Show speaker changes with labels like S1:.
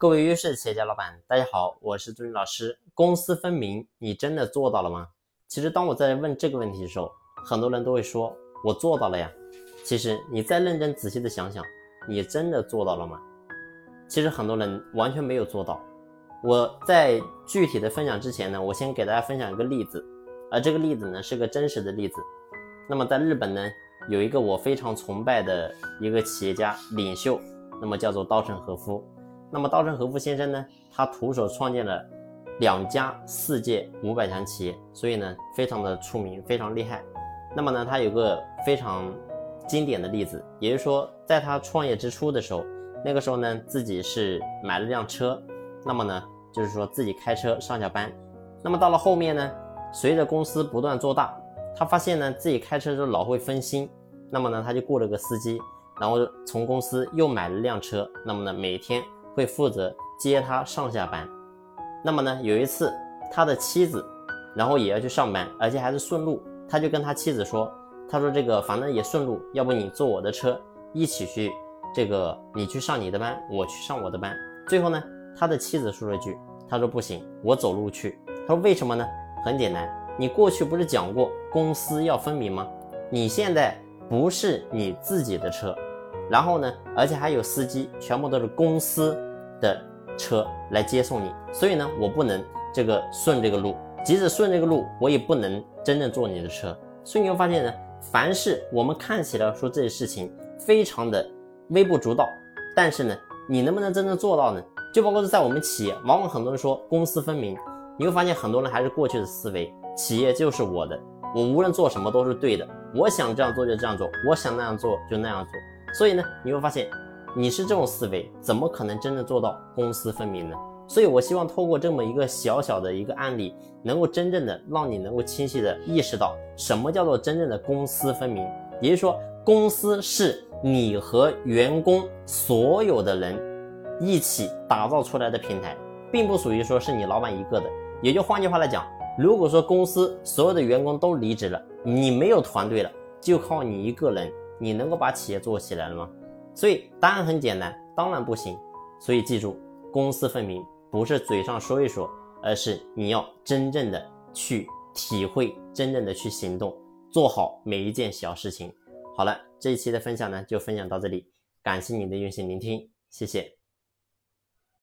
S1: 各位优秀的企业家老板，大家好，我是朱军老师。公私分明，你真的做到了吗？其实当我在问这个问题的时候，很多人都会说，我做到了呀。其实你再认真仔细的想想，你真的做到了吗？其实很多人完全没有做到。我在具体的分享之前呢，我先给大家分享一个例子，而这个例子呢是个真实的例子。那么在日本呢，有一个我非常崇拜的一个企业家领袖，那么叫做稻盛和夫。那么稻盛和夫先生呢，他徒手创建了两家世界五百强企业，所以呢，非常的出名，非常厉害。那么呢，他有个非常经典的例子，也就是说，在他创业之初的时候，那个时候呢，自己是买了辆车，那么呢，就是说自己开车上下班。那么到了后面呢，随着公司不断做大，他发现呢，自己开车的时候老会分心，那么呢，他就雇了个司机，然后从公司又买了辆车，那么呢，每天。会负责接他上下班，那么呢，有一次他的妻子，然后也要去上班，而且还是顺路，他就跟他妻子说，他说这个反正也顺路，要不你坐我的车一起去，这个你去上你的班，我去上我的班。最后呢，他的妻子说了一句，他说不行，我走路去。他说为什么呢？很简单，你过去不是讲过公私要分明吗？你现在不是你自己的车，然后呢，而且还有司机，全部都是公司。的车来接送你，所以呢，我不能这个顺这个路，即使顺这个路，我也不能真正坐你的车。所以你会发现呢，凡是我们看起来说这些事情非常的微不足道，但是呢，你能不能真正做到呢？就包括是在我们企业，往往很多人说公私分明，你会发现很多人还是过去的思维，企业就是我的，我无论做什么都是对的，我想这样做就这样做，我想那样做就那样做。所以呢，你会发现。你是这种思维，怎么可能真正做到公私分明呢？所以，我希望透过这么一个小小的一个案例，能够真正的让你能够清晰的意识到什么叫做真正的公私分明。也就是说，公司是你和员工所有的人一起打造出来的平台，并不属于说是你老板一个的。也就换句话来讲，如果说公司所有的员工都离职了，你没有团队了，就靠你一个人，你能够把企业做起来了吗？所以答案很简单，当然不行。所以记住，公私分明不是嘴上说一说，而是你要真正的去体会，真正的去行动，做好每一件小事情。好了，这一期的分享呢就分享到这里，感谢你的用心聆听，谢谢。